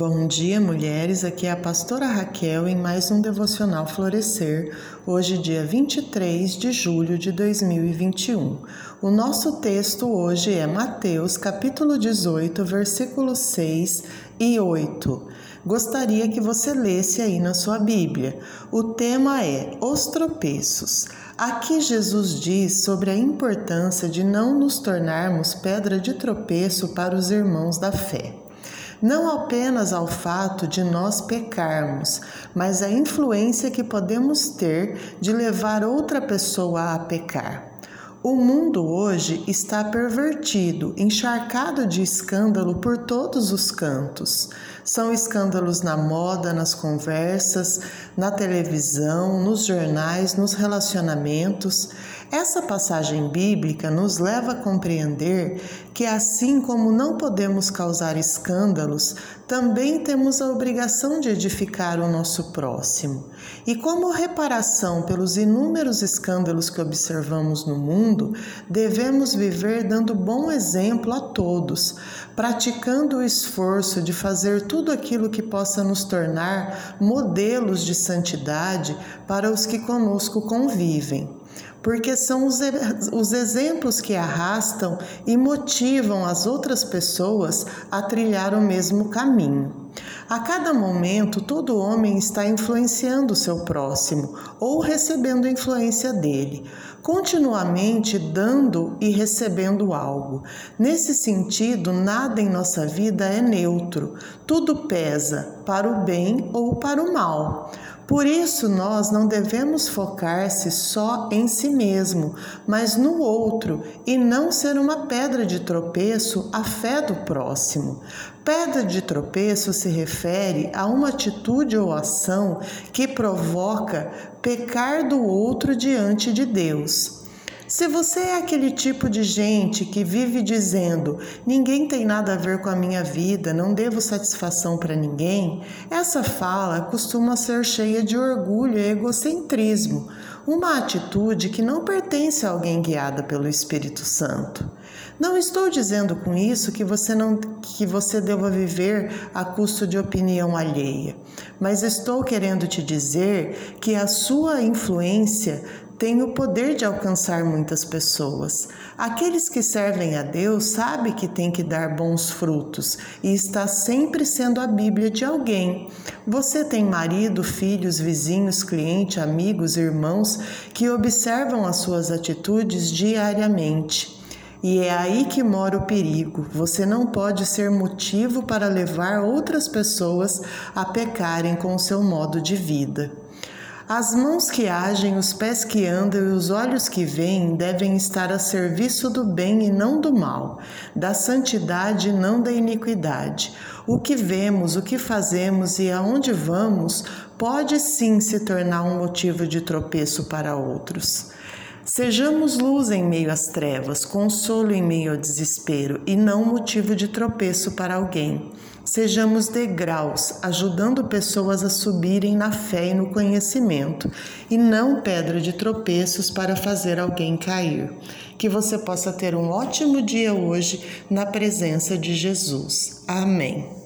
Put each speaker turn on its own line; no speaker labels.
Bom dia, mulheres. Aqui é a pastora Raquel em mais um devocional Florescer, hoje, dia 23 de julho de 2021. O nosso texto hoje é Mateus, capítulo 18, versículos 6 e 8. Gostaria que você lesse aí na sua Bíblia. O tema é Os tropeços. Aqui Jesus diz sobre a importância de não nos tornarmos pedra de tropeço para os irmãos da fé não apenas ao fato de nós pecarmos, mas a influência que podemos ter de levar outra pessoa a pecar. O mundo hoje está pervertido, encharcado de escândalo por todos os cantos. São escândalos na moda, nas conversas, na televisão, nos jornais, nos relacionamentos. Essa passagem bíblica nos leva a compreender que, assim como não podemos causar escândalos, também temos a obrigação de edificar o nosso próximo. E, como reparação pelos inúmeros escândalos que observamos no mundo, devemos viver dando bom exemplo a todos, praticando o esforço de fazer tudo aquilo que possa nos tornar modelos de santidade para os que conosco convivem porque são os, os exemplos que arrastam e motivam as outras pessoas a trilhar o mesmo caminho. A cada momento, todo homem está influenciando seu próximo ou recebendo influência dele, continuamente dando e recebendo algo. Nesse sentido, nada em nossa vida é neutro, tudo pesa para o bem ou para o mal. Por isso, nós não devemos focar-se só em si mesmo, mas no outro, e não ser uma pedra de tropeço à fé do próximo. Pedra de tropeço se refere a uma atitude ou ação que provoca pecar do outro diante de Deus. Se você é aquele tipo de gente que vive dizendo ninguém tem nada a ver com a minha vida, não devo satisfação para ninguém, essa fala costuma ser cheia de orgulho e egocentrismo, uma atitude que não pertence a alguém guiada pelo Espírito Santo. Não estou dizendo com isso que você não que você deva viver a custo de opinião alheia, mas estou querendo te dizer que a sua influência tem o poder de alcançar muitas pessoas. Aqueles que servem a Deus sabem que tem que dar bons frutos e está sempre sendo a Bíblia de alguém. Você tem marido, filhos, vizinhos, clientes, amigos, irmãos que observam as suas atitudes diariamente. E é aí que mora o perigo. Você não pode ser motivo para levar outras pessoas a pecarem com o seu modo de vida. As mãos que agem, os pés que andam e os olhos que veem devem estar a serviço do bem e não do mal, da santidade e não da iniquidade. O que vemos, o que fazemos e aonde vamos pode sim se tornar um motivo de tropeço para outros. Sejamos luz em meio às trevas, consolo em meio ao desespero e não motivo de tropeço para alguém. Sejamos degraus, ajudando pessoas a subirem na fé e no conhecimento, e não pedra de tropeços para fazer alguém cair. Que você possa ter um ótimo dia hoje na presença de Jesus. Amém.